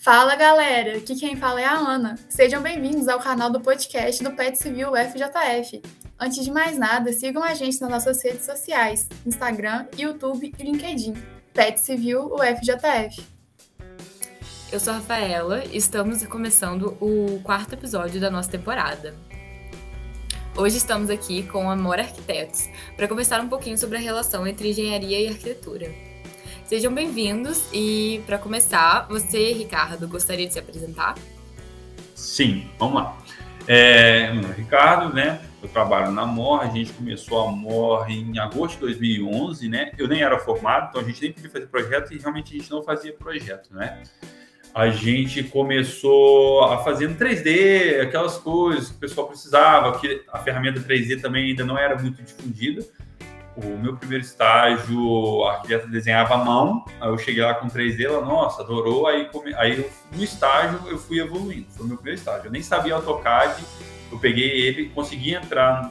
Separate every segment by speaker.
Speaker 1: Fala galera, aqui quem fala é a Ana. Sejam bem-vindos ao canal do podcast do Pet Civil FJF. Antes de mais nada, sigam a gente nas nossas redes sociais: Instagram, YouTube e LinkedIn. Pet Civil UFJF.
Speaker 2: Eu sou a Rafaela e estamos começando o quarto episódio da nossa temporada. Hoje estamos aqui com a Amor Arquitetos para conversar um pouquinho sobre a relação entre engenharia e arquitetura. Sejam bem-vindos e, para começar, você, Ricardo, gostaria de se apresentar?
Speaker 3: Sim, vamos lá. É, é Ricardo, né? Eu trabalho na MOR, a gente começou a MOR em agosto de 2011, né? Eu nem era formado, então a gente nem podia fazer projeto e realmente a gente não fazia projeto, né? A gente começou a fazer no 3D, aquelas coisas que o pessoal precisava, que a ferramenta 3D também ainda não era muito difundida o meu primeiro estágio, a arquiteta desenhava à mão, aí eu cheguei lá com 3D, ela, nossa, adorou, aí, come... aí eu, no estágio eu fui evoluindo, foi o meu primeiro estágio. Eu nem sabia AutoCAD, eu peguei ele, consegui entrar,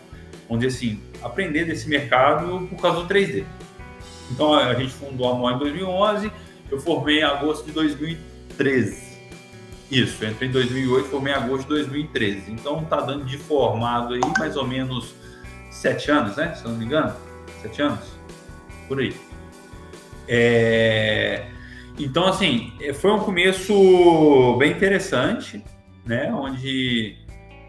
Speaker 3: dizer assim, aprender desse mercado por causa do 3D. Então a gente fundou a MOA em 2011, eu formei em agosto de 2013. Isso, entrei em 2008, formei em agosto de 2013. Então tá dando de formado aí mais ou menos sete anos, né? Se não me engano sete anos, por aí. É... Então, assim, foi um começo bem interessante, né? Onde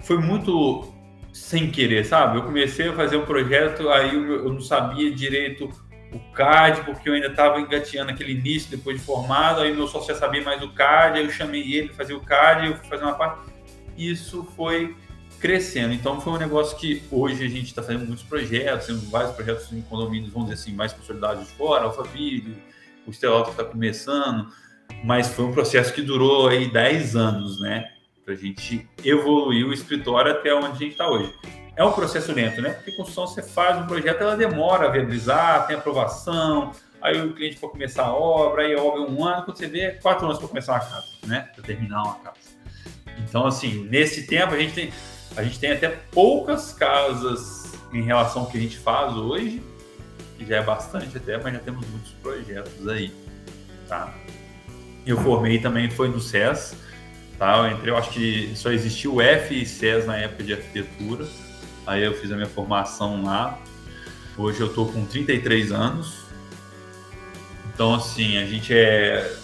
Speaker 3: foi muito sem querer, sabe? Eu comecei a fazer um projeto, aí eu não sabia direito o CAD, porque eu ainda estava engateando aquele início depois de formado, aí meu sócio já sabia mais o CAD, aí eu chamei ele fazer o CAD, eu fui fazer uma parte. Isso foi crescendo. Então foi um negócio que hoje a gente está fazendo muitos projetos, temos vários projetos em condomínios, vamos dizer assim, mais consolidados de fora, Alphaville, o Estelalto está começando, mas foi um processo que durou aí 10 anos, né? Para a gente evoluir o escritório até onde a gente está hoje. É um processo lento, né? Porque construção você faz um projeto, ela demora a viabilizar, tem aprovação, aí o cliente para começar a obra, aí a obra é um ano, quando você vê, é quatro anos para começar uma casa, né? Para terminar uma casa. Então, assim, nesse tempo a gente tem a gente tem até poucas casas em relação ao que a gente faz hoje, que já é bastante até, mas já temos muitos projetos aí, tá? Eu formei também foi no SES, tá? Eu entrei, eu acho que só existia o F e SES na época de arquitetura. Aí eu fiz a minha formação lá. Hoje eu tô com 33 anos. Então, assim, a gente é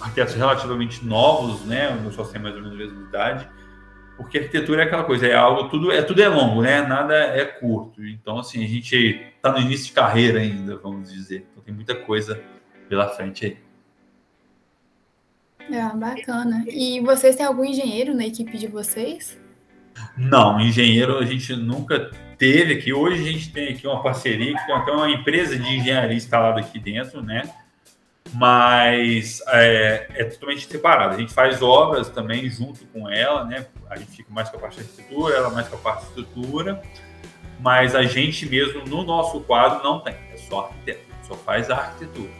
Speaker 3: arquitetos relativamente novos, né? O meu sócio tem mais ou menos a mesma idade porque arquitetura é aquela coisa, é algo, tudo é tudo é longo, né? Nada é curto. Então, assim, a gente está no início de carreira ainda, vamos dizer. Então tem muita coisa pela frente aí.
Speaker 1: É, bacana. E vocês têm algum engenheiro na equipe de vocês?
Speaker 3: Não, engenheiro a gente nunca teve aqui. Hoje a gente tem aqui uma parceria, que tem até uma empresa de engenharia instalada aqui dentro, né? Mas é, é, totalmente separado. A gente faz obras também junto com ela, né? A gente fica mais com a parte de arquitetura, ela mais com a parte de estrutura, mas a gente mesmo no nosso quadro não tem, é só arquiteto, só faz a arquitetura.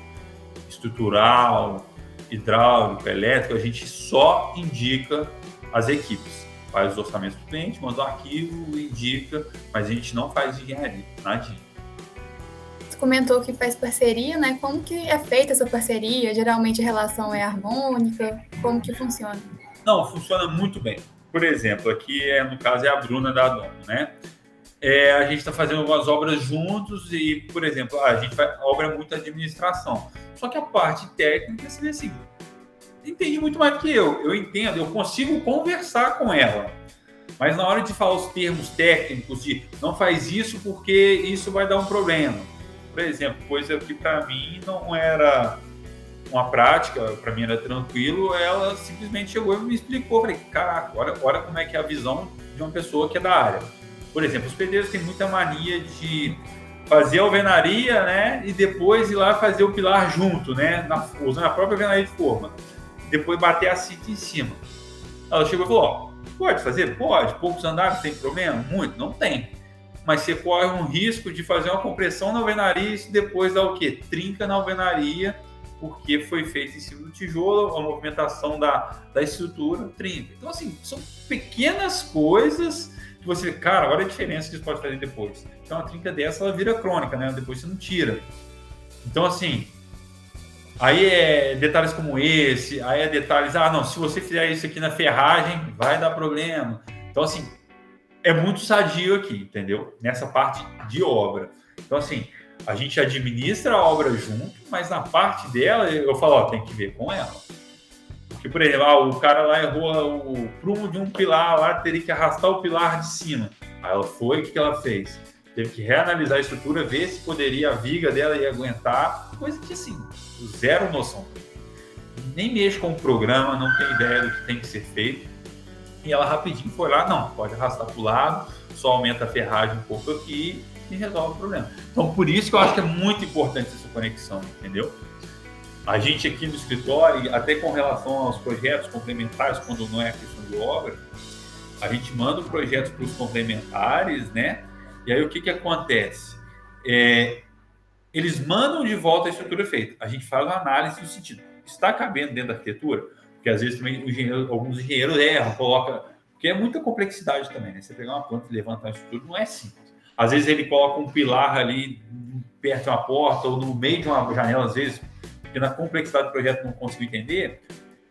Speaker 3: Estrutural, hidráulico, elétrico, a gente só indica as equipes. Faz os orçamentos do cliente, manda o arquivo, indica, mas a gente não faz engenharia, nadinha
Speaker 1: comentou que faz parceria, né? Como que é feita essa parceria? Geralmente a relação é harmônica? Como que funciona?
Speaker 3: Não, funciona muito bem. Por exemplo, aqui é, no caso é a Bruna da Dono, né? É, a gente está fazendo algumas obras juntos e, por exemplo, a gente a obra é muito administração. Só que a parte técnica, vê assim, entende muito mais do que eu. Eu entendo, eu consigo conversar com ela. Mas na hora de falar os termos técnicos de não faz isso porque isso vai dar um problema por exemplo, coisa que para mim não era uma prática, para mim era tranquilo, ela simplesmente chegou e me explicou, falei, caraca, olha, olha como é que é a visão de uma pessoa que é da área. Por exemplo, os pedreiros têm muita mania de fazer a alvenaria, né, e depois ir lá fazer o pilar junto, né, na, usando a própria alvenaria de forma, depois bater a cinta em cima. Ela chegou e falou, ó, pode fazer? Pode, poucos andares, tem problema? Muito? Não tem mas você corre um risco de fazer uma compressão na alvenaria e depois dá o quê? Trinca na alvenaria, porque foi feito em cima do tijolo, a movimentação da, da estrutura trinca. Então, assim, são pequenas coisas que você, cara, olha a diferença que isso pode fazer depois. Então, a trinca dessa, ela vira crônica, né? Depois você não tira. Então, assim, Aí é detalhes como esse, aí é detalhes, ah, não, se você fizer isso aqui na ferragem, vai dar problema. Então, assim, é muito sadio aqui, entendeu? Nessa parte de obra. Então, assim, a gente administra a obra junto, mas na parte dela, eu falo, ó, tem que ver com ela. Porque, por exemplo, ah, o cara lá errou o prumo de um pilar lá, teria que arrastar o pilar de cima. Aí ela foi, o que ela fez? Teve que reanalisar a estrutura, ver se poderia a viga dela ia aguentar, coisa que assim, zero noção. Nem mexe com o programa, não tem ideia do que tem que ser feito. E ela rapidinho foi lá, não, pode arrastar para o lado, só aumenta a ferragem um pouco aqui e resolve o problema. Então, por isso que eu acho que é muito importante essa conexão, entendeu? A gente aqui no escritório, até com relação aos projetos complementares, quando não é questão de obra, a gente manda o projeto para os complementares, né? E aí o que, que acontece? É, eles mandam de volta a estrutura feita. A gente faz uma análise do sentido. Está cabendo dentro da arquitetura? Porque às vezes também engenheiro, alguns engenheiros erram, colocam. Porque é muita complexidade também, né? Você pegar uma planta e levantar uma estrutura não é simples. Às vezes ele coloca um pilar ali perto de uma porta ou no meio de uma janela, às vezes, porque na complexidade do projeto não consigo entender,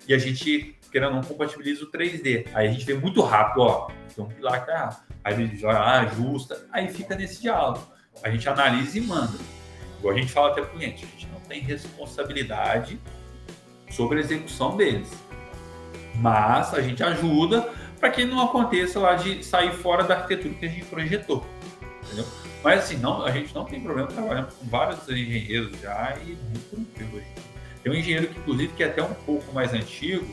Speaker 3: e a gente, querendo não, compatibiliza o 3D. Aí a gente vê muito rápido, ó, tem um pilar que tá errado. Aí ele já ajusta, aí fica nesse diálogo. A gente analisa e manda. Igual a gente fala até para o cliente, a gente não tem responsabilidade sobre a execução deles. Mas a gente ajuda para que não aconteça lá de sair fora da arquitetura que a gente projetou. Entendeu? Mas assim, não, a gente não tem problema trabalhando com vários engenheiros já e muito tranquilo. Tem um engenheiro que, inclusive, que é até um pouco mais antigo,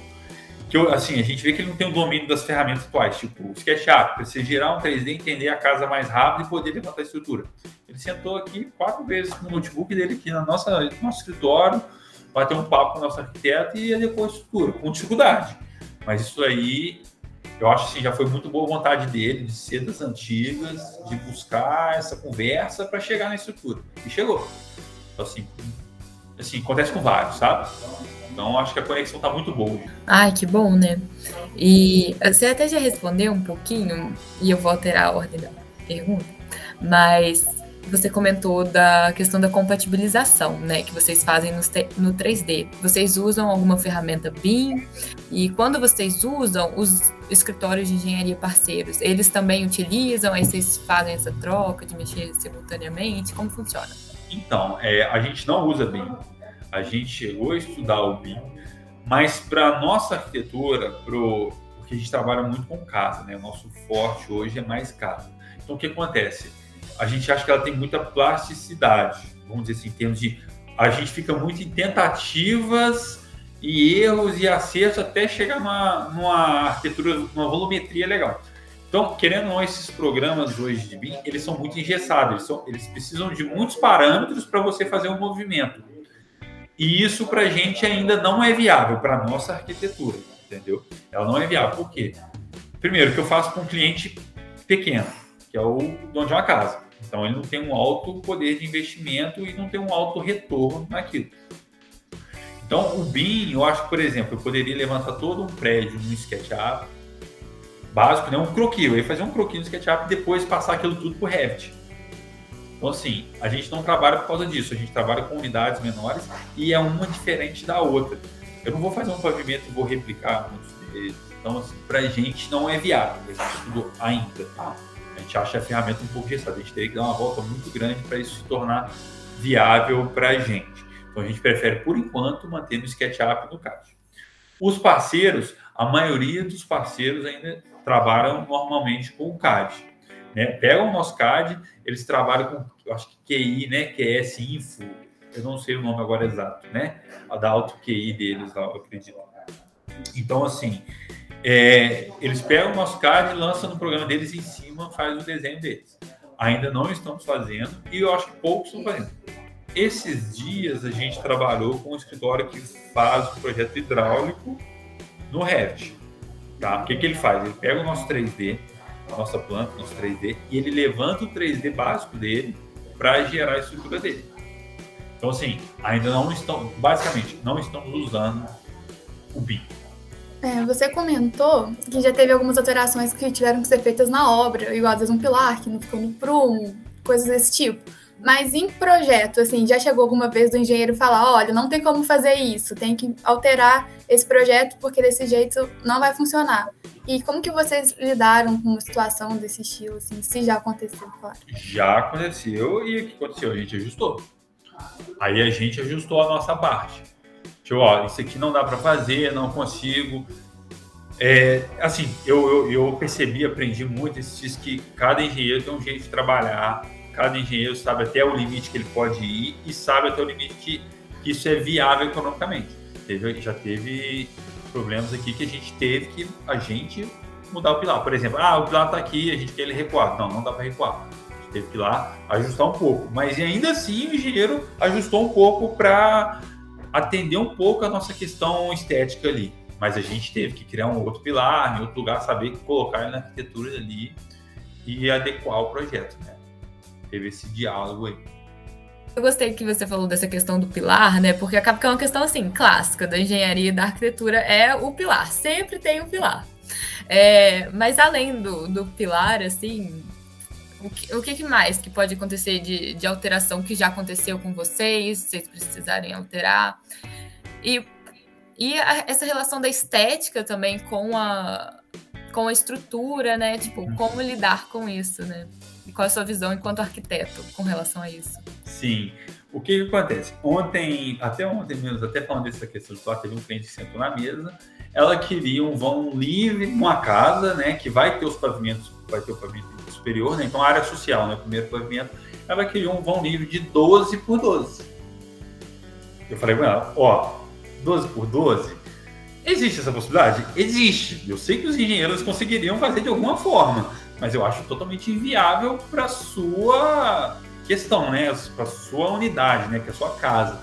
Speaker 3: que eu, assim, a gente vê que ele não tem o domínio das ferramentas atuais, tipo o SketchUp, para você gerar um 3D, entender a casa mais rápido e poder levantar a estrutura. Ele sentou aqui quatro vezes no notebook dele aqui na nossa, no nosso escritório, bateu um papo com o nosso arquiteto e adequou a estrutura, com dificuldade. Mas isso aí eu acho que já foi muito boa vontade dele de ser das antigas, de buscar essa conversa para chegar na estrutura. E chegou. Então, assim, assim, acontece com vários, sabe? Então, acho que a conexão está muito boa.
Speaker 2: Ai, que bom, né? E você até já respondeu um pouquinho, e eu vou alterar a ordem da pergunta, mas você comentou da questão da compatibilização, né, que vocês fazem no 3D. Vocês usam alguma ferramenta BIM e quando vocês usam os escritórios de engenharia parceiros, eles também utilizam, aí vocês fazem essa troca de mexer simultaneamente, como funciona?
Speaker 3: Então, é, a gente não usa BIM. A gente chegou a estudar o BIM, mas para nossa arquitetura, pro, porque a gente trabalha muito com casa, né? O nosso forte hoje é mais casa. Então, o que acontece? a gente acha que ela tem muita plasticidade, vamos dizer assim, em termos de. A gente fica muito em tentativas e erros e acertos até chegar numa, numa arquitetura, numa volumetria legal. Então, querendo ou não, esses programas hoje de BIM, eles são muito engessados, eles, são, eles precisam de muitos parâmetros para você fazer um movimento. E isso para a gente ainda não é viável para a nossa arquitetura, entendeu? Ela não é viável. Por quê? Primeiro, que eu faço com um cliente pequeno que é o dono de uma casa. Então ele não tem um alto poder de investimento e não tem um alto retorno naquilo. Então o BIM, eu acho que, por exemplo, eu poderia levantar todo um prédio no SketchUp básico, né? um croquis, eu ia fazer um croquis no SketchUp e depois passar aquilo tudo para o Revit. Então, assim, a gente não trabalha por causa disso, a gente trabalha com unidades menores e é uma diferente da outra. Eu não vou fazer um pavimento e vou replicar muitos deles. Então, assim, para a gente não é viável, a gente estudou ainda. Tá? A gente acha a ferramenta um pouco gestada, a gente teria que dar uma volta muito grande para isso se tornar viável para a gente. Então a gente prefere, por enquanto, manter no SketchUp no CAD. Os parceiros, a maioria dos parceiros ainda trabalham normalmente com o CAD. Né? Pegam o nosso CAD, eles trabalham com, acho que QI, né? QS Info, eu não sei o nome agora exato, né? A da auto QI deles, eu acredito. Então, assim, é, eles pegam o nosso CAD, lançam no programa deles em cima, faz o desenho deles. Ainda não estamos fazendo e eu acho que poucos estão fazendo. Esses dias a gente trabalhou com um escritório que faz o projeto hidráulico no Revit. Tá? O que, que ele faz? Ele pega o nosso 3D, a nossa planta, nosso 3D, e ele levanta o 3D básico dele para gerar a estrutura dele. Então, assim, ainda não estão, basicamente, não estamos usando o BIM.
Speaker 1: É, você comentou que já teve algumas alterações que tiveram que ser feitas na obra, igual às vezes um pilar que não ficou no prumo, coisas desse tipo. Mas em projeto, assim, já chegou alguma vez do engenheiro falar, olha, não tem como fazer isso, tem que alterar esse projeto porque desse jeito não vai funcionar. E como que vocês lidaram com uma situação desse estilo, assim, se já aconteceu, claro?
Speaker 3: Já aconteceu e o que aconteceu? A gente ajustou. Aí a gente ajustou a nossa parte. Tipo, ó, isso aqui não dá para fazer, não consigo. É, assim, eu, eu, eu, percebi, aprendi muito esses que cada engenheiro tem um jeito de trabalhar, cada engenheiro sabe até o limite que ele pode ir e sabe até o limite que, que isso é viável economicamente. Teve, já teve problemas aqui que a gente teve que a gente mudar o pilar. Por exemplo, ah, o pilar está aqui, a gente quer ele recuar. Não, não dá para recuar. A gente teve que ir lá ajustar um pouco. Mas ainda assim o engenheiro ajustou um pouco para atender um pouco a nossa questão estética ali. Mas a gente teve que criar um outro pilar, em outro lugar, saber colocar na arquitetura ali e adequar o projeto, né? Teve esse diálogo aí.
Speaker 2: Eu gostei que você falou dessa questão do pilar, né? Porque acaba que é uma questão assim, clássica da engenharia e da arquitetura, é o pilar. Sempre tem o um pilar. É, mas além do, do pilar, assim, o que, o que mais que pode acontecer de, de alteração que já aconteceu com vocês, se vocês precisarem alterar? E, e a, essa relação da estética também com a, com a estrutura, né? Tipo, como lidar com isso, né? E qual é a sua visão enquanto arquiteto com relação a isso?
Speaker 3: Sim. O que, que acontece? Ontem, até ontem mesmo, até falando dessa questão de teve um cliente que sentou na mesa, ela queria um vão livre numa casa, né, que vai ter os pavimentos, vai ter o pavimento superior, né, então a área social, né, o primeiro pavimento, ela queria um vão livre de 12 por 12. Eu falei com ela, ó, 12 por 12, existe essa possibilidade? Existe. Eu sei que os engenheiros conseguiriam fazer de alguma forma, mas eu acho totalmente inviável para sua questão, né? Para sua unidade, né? Que é a sua casa.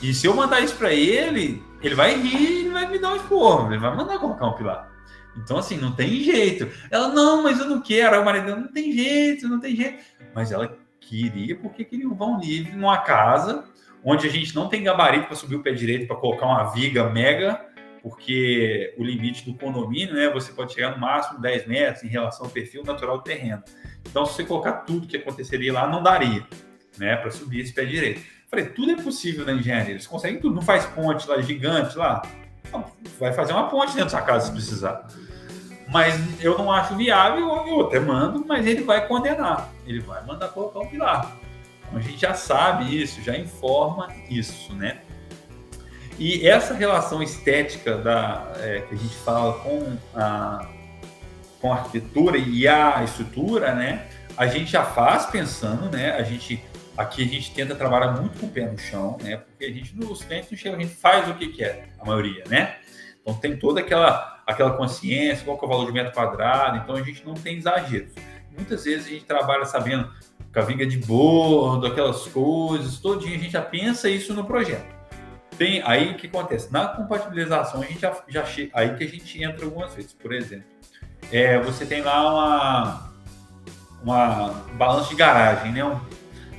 Speaker 3: E se eu mandar isso para ele, ele vai rir e vai me dar um esporro, ele vai mandar colocar um pilar. Então, assim, não tem jeito. Ela, não, mas eu não quero. Aí o marido, não tem jeito, não tem jeito. Mas ela queria porque queria um vão livre numa casa onde a gente não tem gabarito para subir o pé direito para colocar uma viga mega porque o limite do condomínio, né, você pode chegar no máximo 10 metros em relação ao perfil natural do terreno. Então, se você colocar tudo que aconteceria lá, não daria, né, para subir esse pé direito. Falei, tudo é possível na engenharia, eles conseguem tudo, não faz ponte lá gigante lá, vai fazer uma ponte dentro da casa se precisar. Mas eu não acho viável, eu até mando, mas ele vai condenar, ele vai mandar colocar um pilar. Então a gente já sabe isso, já informa isso, né? E essa relação estética da, é, que a gente fala com a, com a arquitetura e a estrutura, né? A gente já faz pensando, né? A gente aqui a gente tenta trabalhar muito com o pé no chão, né? Porque a gente nos clientes não chega, a gente faz o que quer, a maioria, né? Então tem toda aquela aquela consciência, qual é o valor de metro quadrado, então a gente não tem exageros. Muitas vezes a gente trabalha sabendo cavinga de bordo, aquelas coisas, todinho a gente já pensa isso no projeto. Tem aí o que acontece? Na compatibilização, a gente já, já aí que a gente entra algumas vezes. Por exemplo, é, você tem lá uma, uma balança de garagem, né? Um,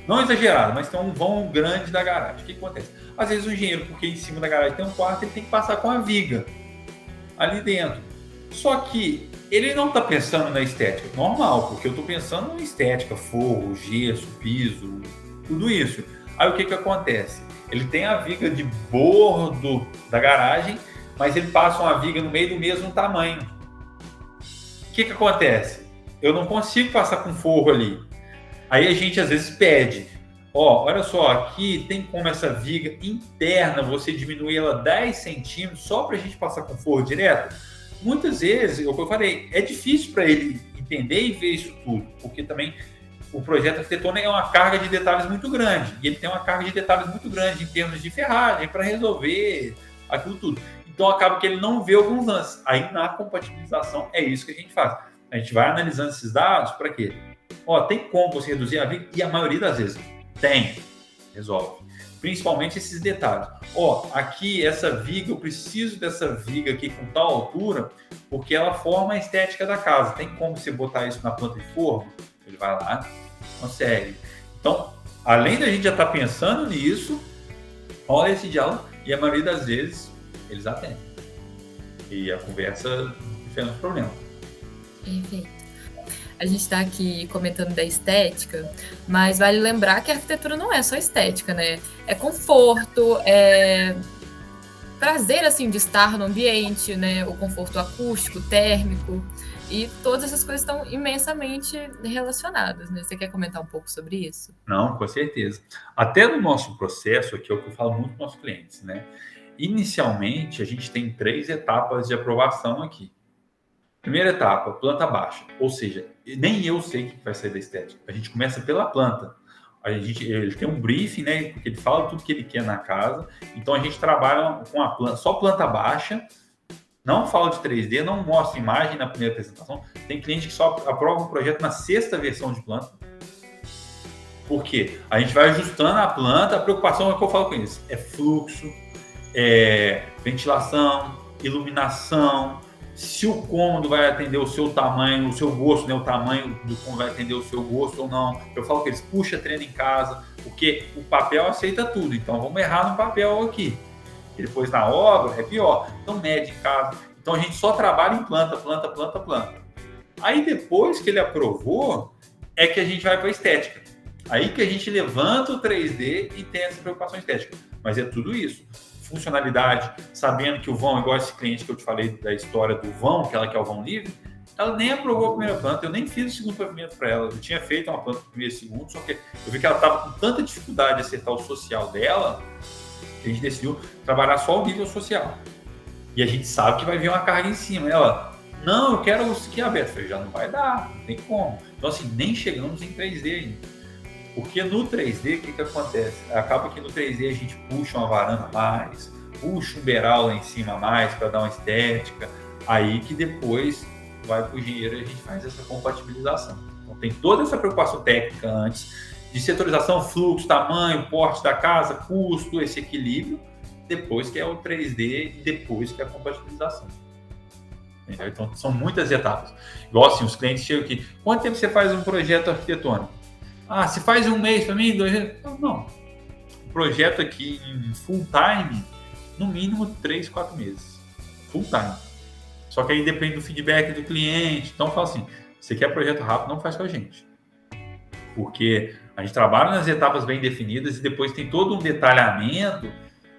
Speaker 3: não exagerado, mas tem um vão grande da garagem. O que acontece? Às vezes o engenheiro, porque em cima da garagem tem um quarto, ele tem que passar com a viga ali dentro. Só que ele não está pensando na estética, normal, porque eu estou pensando na estética, forro, gesso, piso, tudo isso. Aí o que, que acontece? Ele tem a viga de bordo da garagem, mas ele passa uma viga no meio do mesmo tamanho. O que, que acontece? Eu não consigo passar com forro ali. Aí a gente às vezes pede, ó, olha só, aqui tem como essa viga interna você diminuir ela 10 centímetros só para a gente passar com forro direto? Muitas vezes, é eu falei, é difícil para ele entender e ver isso tudo, porque também o projeto arquitetônico é uma carga de detalhes muito grande. E ele tem uma carga de detalhes muito grande em termos de ferragem para resolver aquilo tudo. Então acaba que ele não vê alguns lances. Aí na compatibilização é isso que a gente faz. A gente vai analisando esses dados para quê? Ó, tem como você reduzir a viga? E a maioria das vezes tem. Resolve. Principalmente esses detalhes. Ó, aqui essa viga, eu preciso dessa viga aqui com tal altura, porque ela forma a estética da casa. Tem como você botar isso na planta de forno? Ele vai lá, consegue. Então, além da gente já estar tá pensando nisso, rola esse diálogo e a maioria das vezes eles atendem. E a conversa enfrenta os problemas.
Speaker 2: Perfeito. a gente está aqui comentando da estética, mas vale lembrar que a arquitetura não é só estética, né? É conforto, é prazer assim de estar no ambiente, né? O conforto acústico, térmico e todas essas coisas estão imensamente relacionadas, né? Você quer comentar um pouco sobre isso?
Speaker 3: Não, com certeza. Até no nosso processo aqui é o que eu falo muito com os clientes, né? Inicialmente a gente tem três etapas de aprovação aqui. Primeira etapa, planta baixa, ou seja, nem eu sei o que vai sair da estética. A gente começa pela planta a gente, ele tem um briefing, né? Porque ele fala tudo que ele quer na casa. Então a gente trabalha com a planta, só planta baixa, não fala de 3D, não mostra imagem na primeira apresentação. Tem cliente que só aprova o projeto na sexta versão de planta. Por quê? A gente vai ajustando a planta, a preocupação é que eu falo com eles: é fluxo, é ventilação, iluminação, se o cômodo vai atender o seu tamanho, o seu gosto, né? O tamanho do cômodo vai atender o seu gosto ou não. Eu falo que eles puxa treino em casa, porque o papel aceita tudo. Então vamos errar no papel aqui. Depois na obra é pior. Então mede. Então a gente só trabalha em planta, planta, planta, planta. Aí depois que ele aprovou, é que a gente vai para a estética. Aí que a gente levanta o 3D e tem essa preocupação estética. Mas é tudo isso funcionalidade, sabendo que o vão, igual esse cliente que eu te falei da história do vão, que ela quer o vão livre, ela nem aprovou a primeira planta, eu nem fiz o segundo pavimento para ela. Eu tinha feito uma planta primeiro e segundo, só que eu vi que ela estava com tanta dificuldade de acertar o social dela, a gente decidiu trabalhar só o nível social. E a gente sabe que vai vir uma carga em cima. Ela, não, eu quero o ski aberto. Eu falei, já não vai dar, não tem como. Então, assim, nem chegamos em 3D ainda. Porque no 3D, o que, que acontece? Acaba que no 3D a gente puxa uma varanda mais, puxa um beiral lá em cima mais para dar uma estética, aí que depois vai para o engenheiro e a gente faz essa compatibilização. Então tem toda essa preocupação técnica antes, de setorização, fluxo, tamanho, porte da casa, custo, esse equilíbrio, depois que é o 3D e depois que é a compatibilização. Entendeu? Então são muitas etapas. Igual assim, os clientes chegam aqui, quanto tempo você faz um projeto arquitetônico? Ah, se faz um mês para mim, dois meses. Não, não. O projeto aqui em full time, no mínimo três, quatro meses. Full time. Só que aí depende do feedback do cliente. Então, fala assim: você quer projeto rápido, não faz com a gente. Porque a gente trabalha nas etapas bem definidas e depois tem todo um detalhamento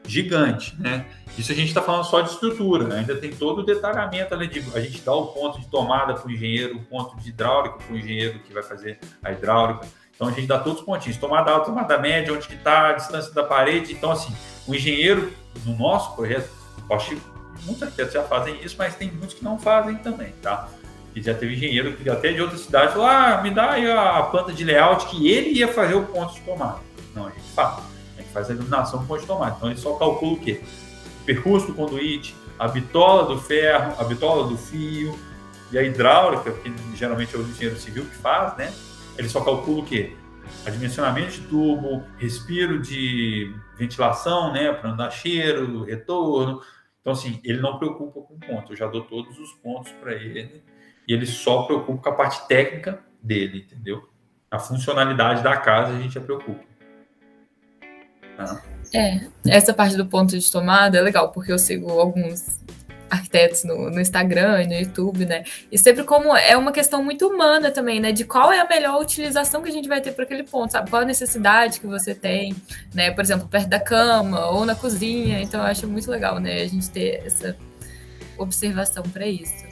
Speaker 3: gigante, né? Isso a gente está falando só de estrutura, ainda tem todo o detalhamento ali de a gente dá o ponto de tomada para o engenheiro, o ponto de hidráulica para o engenheiro que vai fazer a hidráulica. Então a gente dá todos os pontinhos, tomada alta, tomada média, onde está a distância da parede. Então, assim, o engenheiro, no nosso projeto, acho que muitos arquitetos já fazem isso, mas tem muitos que não fazem também, tá? E já teve engenheiro que até de outra cidade falou: ah, me dá aí a planta de layout que ele ia fazer o ponto de tomada. Não, a gente faz. A gente faz a iluminação do ponto de tomada. Então ele só calcula o quê? O percurso do conduíte, a bitola do ferro, a bitola do fio e a hidráulica, que geralmente é o engenheiro civil que faz, né? Ele só calcula o quê? Adimensionamento de tubo, respiro de ventilação, né, para não dar cheiro, retorno. Então, assim, ele não preocupa com ponto. Eu já dou todos os pontos para ele e ele só preocupa com a parte técnica dele, entendeu? A funcionalidade da casa a gente já preocupa.
Speaker 2: Tá? É, essa parte do ponto de tomada é legal, porque eu sigo alguns arquitetos no, no Instagram e no YouTube, né? E sempre como é uma questão muito humana também, né? De qual é a melhor utilização que a gente vai ter para aquele ponto, sabe? Qual a necessidade que você tem, né? Por exemplo, perto da cama ou na cozinha. Então, eu acho muito legal, né? A gente ter essa observação para isso.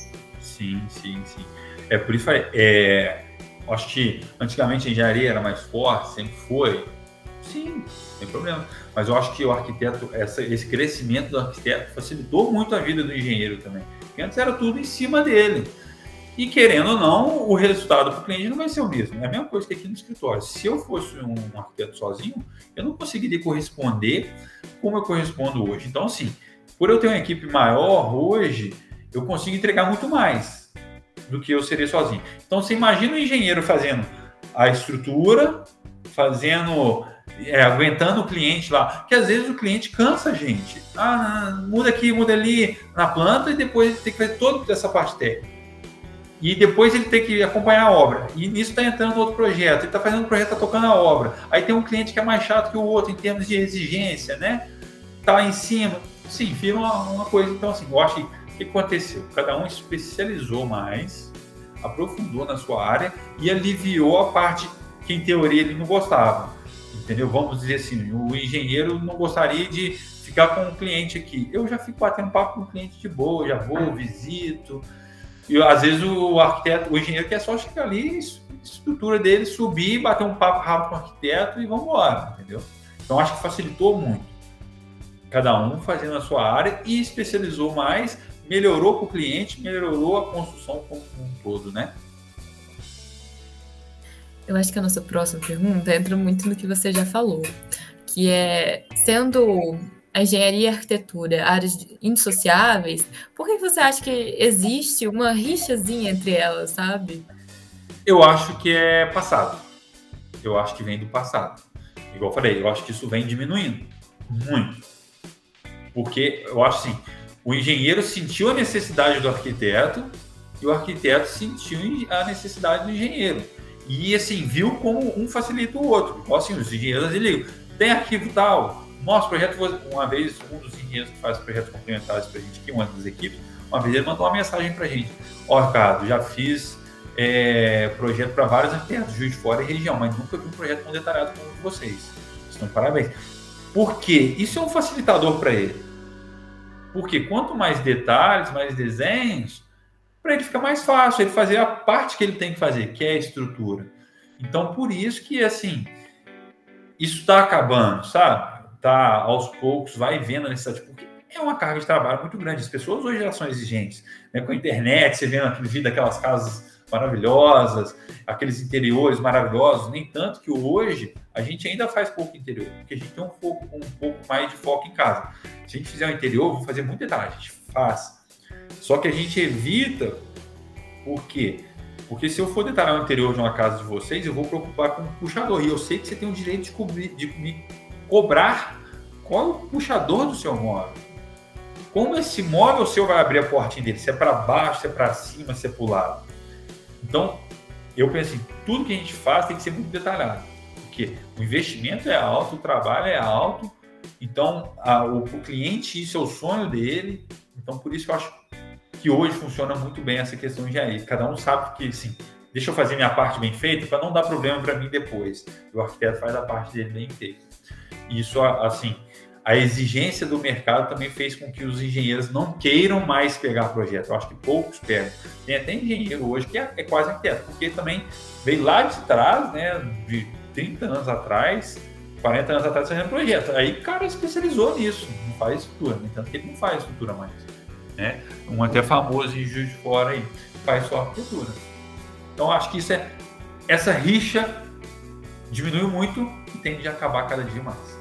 Speaker 3: Sim, sim, sim. É por isso, é, acho que antigamente a engenharia era mais forte, sempre foi. Sim, sem problema. Mas eu acho que o arquiteto, essa, esse crescimento do arquiteto facilitou muito a vida do engenheiro também. Porque antes era tudo em cima dele. E querendo ou não, o resultado para o cliente não vai ser o mesmo. É a mesma coisa que aqui no escritório. Se eu fosse um arquiteto sozinho, eu não conseguiria corresponder como eu correspondo hoje. Então, assim, por eu ter uma equipe maior hoje, eu consigo entregar muito mais do que eu seria sozinho. Então, você imagina o engenheiro fazendo a estrutura, fazendo é, aguentando o cliente lá. Que às vezes o cliente cansa a gente. Ah, muda aqui, muda ali na planta e depois tem que fazer toda essa parte técnica. E depois ele tem que acompanhar a obra. E nisso está entrando outro projeto. Ele está fazendo o projeto, está tocando a obra. Aí tem um cliente que é mais chato que o outro em termos de exigência, né? Tá em cima. Sim, vira uma, uma coisa. Então, assim, eu acho que que aconteceu? Cada um especializou mais aprofundou na sua área e aliviou a parte que em teoria ele não gostava. Entendeu? Vamos dizer assim, o engenheiro não gostaria de ficar com um cliente aqui. Eu já fico batendo papo com o cliente de boa, já vou, visito. E às vezes o arquiteto, o engenheiro quer só chegar ali, estrutura dele, subir, bater um papo rápido com o arquiteto e vamos embora, entendeu? Então acho que facilitou muito. Cada um fazendo a sua área e especializou mais, melhorou para o cliente, melhorou a construção como um todo, né?
Speaker 2: Eu acho que a nossa próxima pergunta entra muito no que você já falou, que é sendo a engenharia e a arquitetura áreas indissociáveis, por que você acha que existe uma rixazinha entre elas, sabe?
Speaker 3: Eu acho que é passado. Eu acho que vem do passado. Igual eu falei, eu acho que isso vem diminuindo muito. Porque eu acho assim, o engenheiro sentiu a necessidade do arquiteto e o arquiteto sentiu a necessidade do engenheiro. E assim, viu como um facilita o outro. Igual assim, os engenheiros ligam, tem arquivo tal. Nosso projeto, uma vez, um dos engenheiros que faz projetos complementares para a gente aqui, uma das equipes, uma vez ele mandou uma mensagem para a gente. Ó, oh, Ricardo, já fiz é, projeto para vários arquitetos, Juiz de Fora e região, mas nunca vi um projeto tão detalhado como o de vocês. Estão parabéns. Por quê? Isso é um facilitador para ele. Porque quanto mais detalhes, mais desenhos, para ele fica mais fácil ele fazer a parte que ele tem que fazer, que é a estrutura. Então, por isso que, assim, isso está acabando, sabe? Tá aos poucos, vai vendo a necessidade, porque é uma carga de trabalho muito grande. As pessoas hoje já são exigentes. Né? Com a internet, você vendo aquele vídeo daquelas casas maravilhosas, aqueles interiores maravilhosos, nem tanto que hoje a gente ainda faz pouco interior, porque a gente tem um pouco, um pouco mais de foco em casa. Se a gente fizer o um interior, vou fazer muito detalhe, a gente faz. Só que a gente evita, por quê? Porque se eu for detalhar o interior de uma casa de vocês, eu vou preocupar com o puxador. E eu sei que você tem o direito de, cobrir, de me cobrar qual é o puxador do seu móvel. Como esse móvel seu vai abrir a portinha dele? Se é para baixo, se é para cima, se é para o lado. Então, eu penso assim, tudo que a gente faz tem que ser muito detalhado. Porque o investimento é alto, o trabalho é alto, então a, o, o cliente, isso é o sonho dele. Então, por isso que eu acho que hoje funciona muito bem essa questão de engenharia. Cada um sabe que, assim, deixa eu fazer minha parte bem feita para não dar problema para mim depois. O arquiteto faz a parte dele bem feita. Isso, assim, a exigência do mercado também fez com que os engenheiros não queiram mais pegar projeto. Eu acho que poucos pegam. Tem até engenheiro hoje que é, é quase arquiteto, porque também veio lá de trás, né, de 30 anos atrás, 40 anos atrás fazendo projeto. Aí o cara especializou nisso, não faz estrutura, no entanto que ele não faz estrutura mais né? Um até famoso em Juiz de Fora aí, faz só arquitetura. Então acho que isso é essa rixa diminuiu muito e tende a acabar cada dia mais.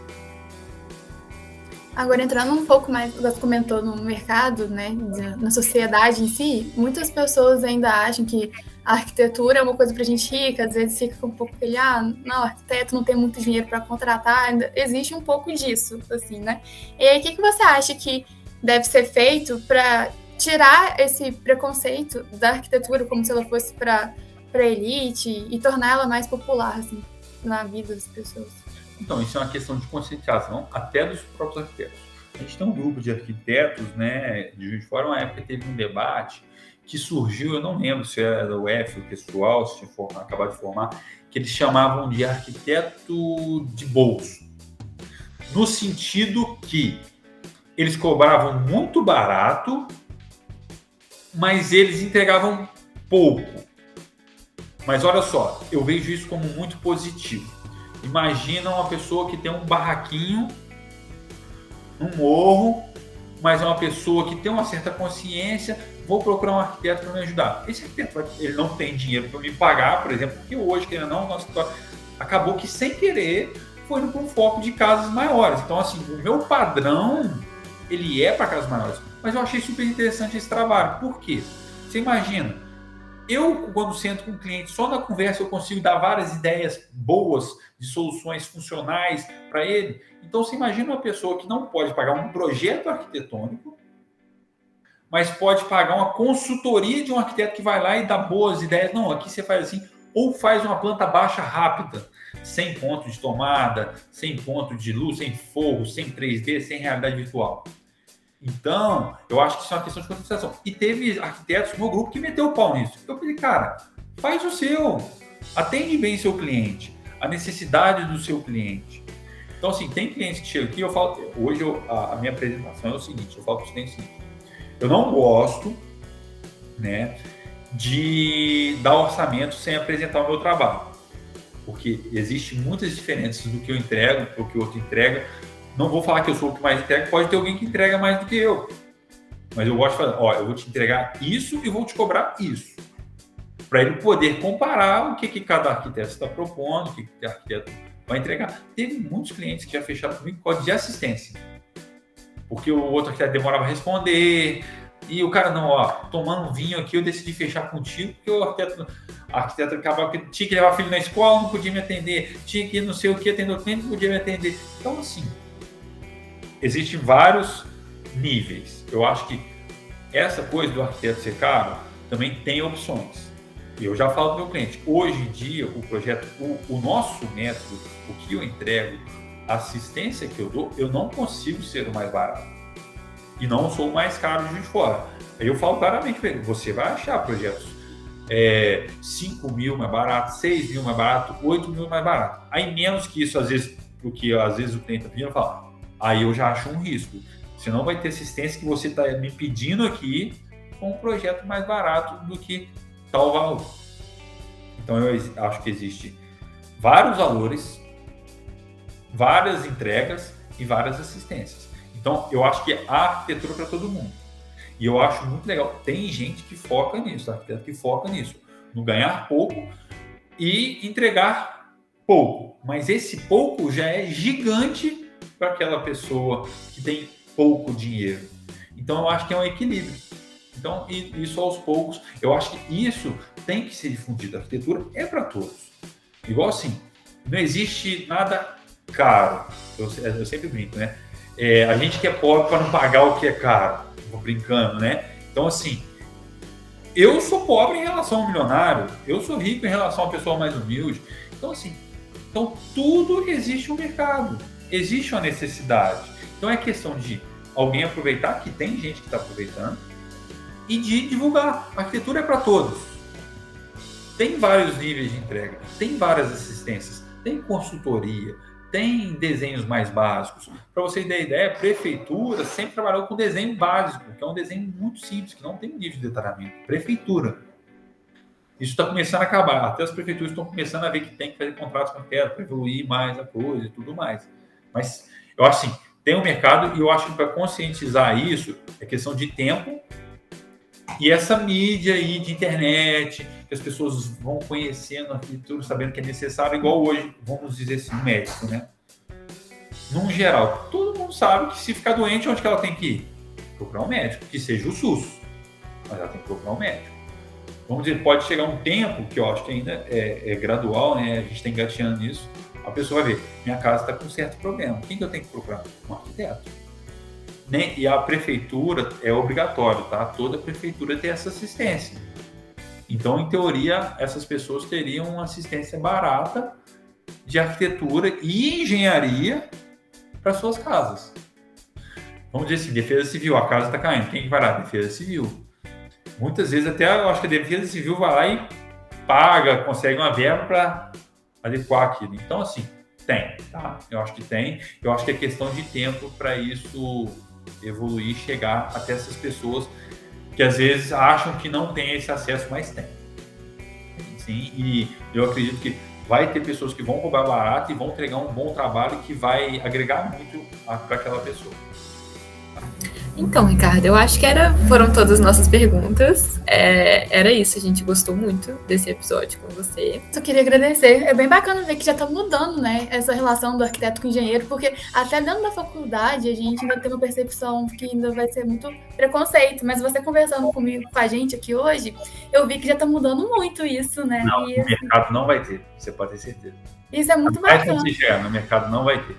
Speaker 1: Agora entrando um pouco mais, você comentou no mercado, né, na sociedade em si, muitas pessoas ainda acham que a arquitetura é uma coisa para gente rica, às vezes fica um pouco aquele, ah, não, arquiteto não tem muito dinheiro para contratar, ainda existe um pouco disso, assim, né? E aí, o que, que você acha que deve ser feito para tirar esse preconceito da arquitetura como se ela fosse para elite e tornar ela mais popular assim, na vida das pessoas.
Speaker 3: Então, isso é uma questão de conscientização até dos próprios arquitetos. A gente tem um grupo de arquitetos, né, de Juiz de Fora, uma época teve um debate que surgiu, eu não lembro se era da UF, o pessoal, se tinha formado, acabado de formar, que eles chamavam de arquiteto de bolso. No sentido que eles cobravam muito barato, mas eles entregavam pouco. Mas olha só, eu vejo isso como muito positivo. Imagina uma pessoa que tem um barraquinho um morro, mas é uma pessoa que tem uma certa consciência, vou procurar um arquiteto para me ajudar. Esse arquiteto ele não tem dinheiro para me pagar, por exemplo, porque hoje, querendo não, nosso acabou que sem querer foi no um foco de casas maiores. Então, assim, o meu padrão ele é para casas maiores. Mas eu achei super interessante esse trabalho. Por quê? Você imagina, eu, quando sento com o cliente, só na conversa eu consigo dar várias ideias boas de soluções funcionais para ele. Então, você imagina uma pessoa que não pode pagar um projeto arquitetônico, mas pode pagar uma consultoria de um arquiteto que vai lá e dá boas ideias. Não, aqui você faz assim, ou faz uma planta baixa rápida, sem ponto de tomada, sem ponto de luz, sem fogo, sem 3D, sem realidade virtual. Então, eu acho que isso é uma questão de conscientização. E teve arquitetos no meu grupo que meteu o pau nisso. Eu falei, cara, faz o seu. Atende bem seu cliente, a necessidade do seu cliente. Então, assim, tem clientes que chegam aqui, eu falo, hoje eu, a, a, minha apresentação é o seguinte, eu falo para os clientes seguinte, eu não gosto, né, de dar orçamento sem apresentar o meu trabalho. Porque existe muitas diferenças do que eu entrego para o que o outro entrega. Não vou falar que eu sou o que mais entrega, pode ter alguém que entrega mais do que eu. Mas eu gosto de falar, ó, eu vou te entregar isso e vou te cobrar isso. Para ele poder comparar o que, que cada arquiteto está propondo, o que, que arquiteto vai entregar. Teve muitos clientes que já fecharam comigo código de assistência. Porque o outro arquiteto demorava a responder, e o cara, não, ó, tomando vinho aqui, eu decidi fechar contigo, porque o arquiteto, arquiteto acabava que tinha que levar filho na escola, não podia me atender, tinha que não sei o que, atender o cliente, não podia me atender. Então, assim, existem vários níveis. Eu acho que essa coisa do arquiteto ser caro também tem opções. E eu já falo para o meu cliente, hoje em dia, o projeto, o, o nosso método, o que eu entrego, a assistência que eu dou, eu não consigo ser o mais barato. E não sou o mais caro de fora. Aí eu falo claramente para ele, você vai achar projetos é, 5 mil mais barato, 6 mil mais barato, 8 mil mais barato. Aí menos que isso, às vezes, porque às vezes o cliente está pedindo, eu falo, aí eu já acho um risco. Você não vai ter assistência que você está me pedindo aqui com um projeto mais barato do que tal valor. Então eu acho que existe vários valores, várias entregas e várias assistências. Então eu acho que a arquitetura para todo mundo. E eu acho muito legal. Tem gente que foca nisso, arquiteto que foca nisso, no ganhar pouco e entregar pouco. Mas esse pouco já é gigante para aquela pessoa que tem pouco dinheiro. Então eu acho que é um equilíbrio. Então, isso aos poucos, eu acho que isso tem que ser difundido. A arquitetura é para todos. Igual assim, não existe nada caro. Eu, eu sempre brinco, né? É, a gente que é pobre para não pagar o que é caro. Vou brincando, né? Então, assim, eu sou pobre em relação ao milionário, eu sou rico em relação à pessoa mais humilde. Então, assim, então tudo existe um mercado, existe uma necessidade. Então é questão de alguém aproveitar, que tem gente que está aproveitando, e de divulgar. A arquitetura é para todos. Tem vários níveis de entrega, tem várias assistências, tem consultoria, tem desenhos mais básicos. Para você ter ideia, a prefeitura sempre trabalhou com desenho básico, que é um desenho muito simples, que não tem nível de detalhamento. Prefeitura. Isso está começando a acabar. Até as prefeituras estão começando a ver que tem que fazer contratos com arquiteto para evoluir mais a coisa e tudo mais. Mas eu acho assim, tem um mercado e eu acho que para conscientizar isso é questão de tempo e essa mídia aí de internet, que as pessoas vão conhecendo a arquitetura, sabendo que é necessário, igual hoje, vamos dizer assim, um médico, né? Num geral, todo mundo sabe que se ficar doente, onde que ela tem que ir? Procurar um médico, que seja o SUS. Mas ela tem que procurar um médico. Vamos dizer, pode chegar um tempo, que eu acho que ainda é, é gradual, né? A gente está engateando nisso. A pessoa vai ver, minha casa está com certo problema. Quem que eu tenho que procurar? Um arquiteto né? E a prefeitura é obrigatório, tá? Toda prefeitura tem essa assistência. Então, em teoria, essas pessoas teriam uma assistência barata de arquitetura e engenharia para suas casas. Vamos dizer assim, defesa civil, a casa está caindo, quem que vai lá? Defesa civil. Muitas vezes até eu acho que a defesa civil vai lá e paga, consegue uma verba para adequar aquilo. Então, assim, tem, tá? Eu acho que tem. Eu acho que é questão de tempo para isso evoluir, chegar até essas pessoas que às vezes acham que não tem esse acesso, mas tem. Sim, e eu acredito que vai ter pessoas que vão roubar barato e vão entregar um bom trabalho que vai agregar muito para aquela pessoa.
Speaker 2: Então, Ricardo, eu acho que era, foram todas as nossas perguntas. É, era isso, a gente gostou muito desse episódio com você.
Speaker 1: Só queria agradecer. É bem bacana ver que já está mudando, né, essa relação do arquiteto com o engenheiro, porque até dentro da faculdade a gente ainda tem uma percepção que ainda vai ser muito preconceito. Mas você conversando comigo, com a gente aqui hoje, eu vi que já está mudando muito isso, né?
Speaker 3: Não, e, no assim, mercado não vai ter, você pode ter certeza.
Speaker 1: Isso é muito bacana.
Speaker 3: Chegar, no mercado não vai ter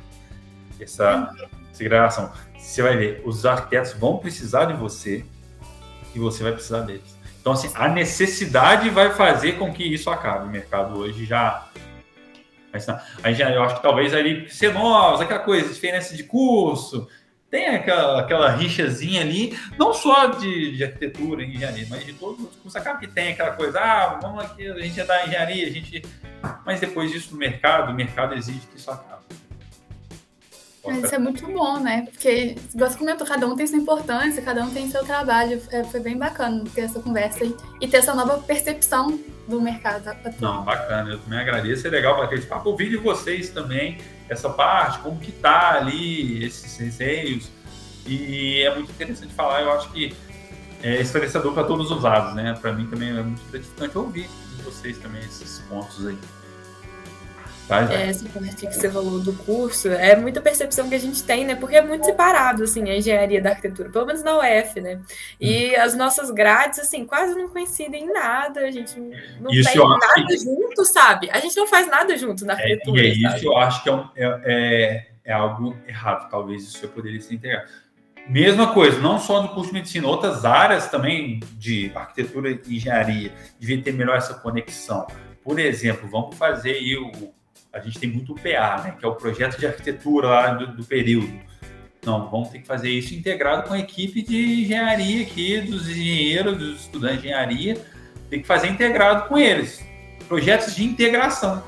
Speaker 3: essa segregação você vai ver, os arquitetos vão precisar de você e você vai precisar deles. Então, assim, a necessidade vai fazer com que isso acabe. O mercado hoje já. Aí já, eu acho que talvez ali ser novos, aquela coisa, diferença de curso, tem aquela, aquela rixazinha ali, não só de, de arquitetura engenharia, mas de todos os cursos. Acaba que tem aquela coisa, ah, vamos aqui, a gente é da engenharia, a gente. Mas depois disso no mercado, o mercado exige que isso acabe.
Speaker 1: Mas isso é muito bom, né? Porque, igual você comentou, cada um tem sua importância, cada um tem seu trabalho. É, foi bem bacana ter essa conversa e, e ter essa nova percepção do mercado.
Speaker 3: Não, bacana. Eu também agradeço. É legal bater esse papo. Ouvir de vocês também essa parte, como que tá ali, esses receios. E é muito interessante falar. Eu acho que é esclarecedor para todos os lados, né? Para mim também é muito gratificante ouvir de vocês também esses pontos aí.
Speaker 2: Faz, é, essa parte que você falou do curso, é muita percepção que a gente tem, né? Porque é muito separado, assim, a engenharia da arquitetura, pelo menos na UF, né? E hum. as nossas grades, assim, quase não coincidem em nada, a gente não isso tem nada que... junto, sabe? A gente não faz nada junto na arquitetura.
Speaker 3: É, e é isso eu acho que é, um, é, é, é, algo errado, talvez isso eu poderia se integrar. Mesma coisa, não só no curso de medicina, outras áreas também de arquitetura e engenharia devia ter melhor essa conexão. Por exemplo, vamos fazer aí o a gente tem muito o PA, né, que é o projeto de arquitetura lá do, do, período. Não, vamos ter que fazer isso integrado com a equipe de engenharia aqui, dos engenheiros, dos estudantes de engenharia, tem que fazer integrado com eles. Projetos de integração.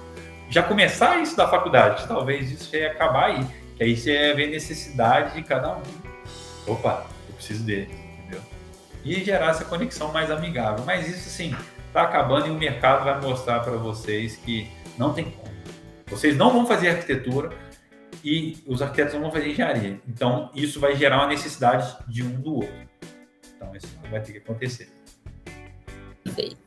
Speaker 3: Já começar isso da faculdade, talvez isso ia acabar aí, que aí você ver necessidade de cada um. Opa, eu preciso dele, entendeu? E gerar essa conexão mais amigável. Mas isso, assim, está acabando e o mercado vai mostrar para vocês que não tem como. Vocês não vão fazer arquitetura e os arquitetos não vão fazer engenharia. Então, isso vai gerar uma necessidade de um do outro. Então, isso vai ter que acontecer.
Speaker 2: Perfeito.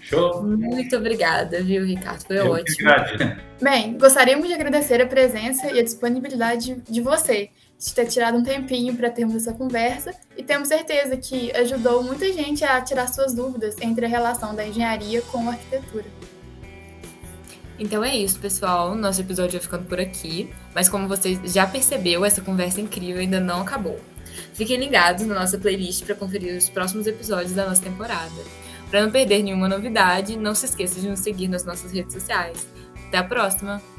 Speaker 3: Show?
Speaker 2: Muito obrigada, viu, Ricardo? Foi
Speaker 3: Eu
Speaker 2: ótimo.
Speaker 1: Bem, gostaríamos de agradecer a presença e a disponibilidade de você, de ter tirado um tempinho para termos essa conversa e temos certeza que ajudou muita gente a tirar suas dúvidas entre a relação da engenharia com a arquitetura.
Speaker 2: Então é isso, pessoal. Nosso episódio vai ficando por aqui. Mas como você já percebeu, essa conversa incrível ainda não acabou. Fiquem ligados na nossa playlist para conferir os próximos episódios da nossa temporada. Para não perder nenhuma novidade, não se esqueça de nos seguir nas nossas redes sociais. Até a próxima!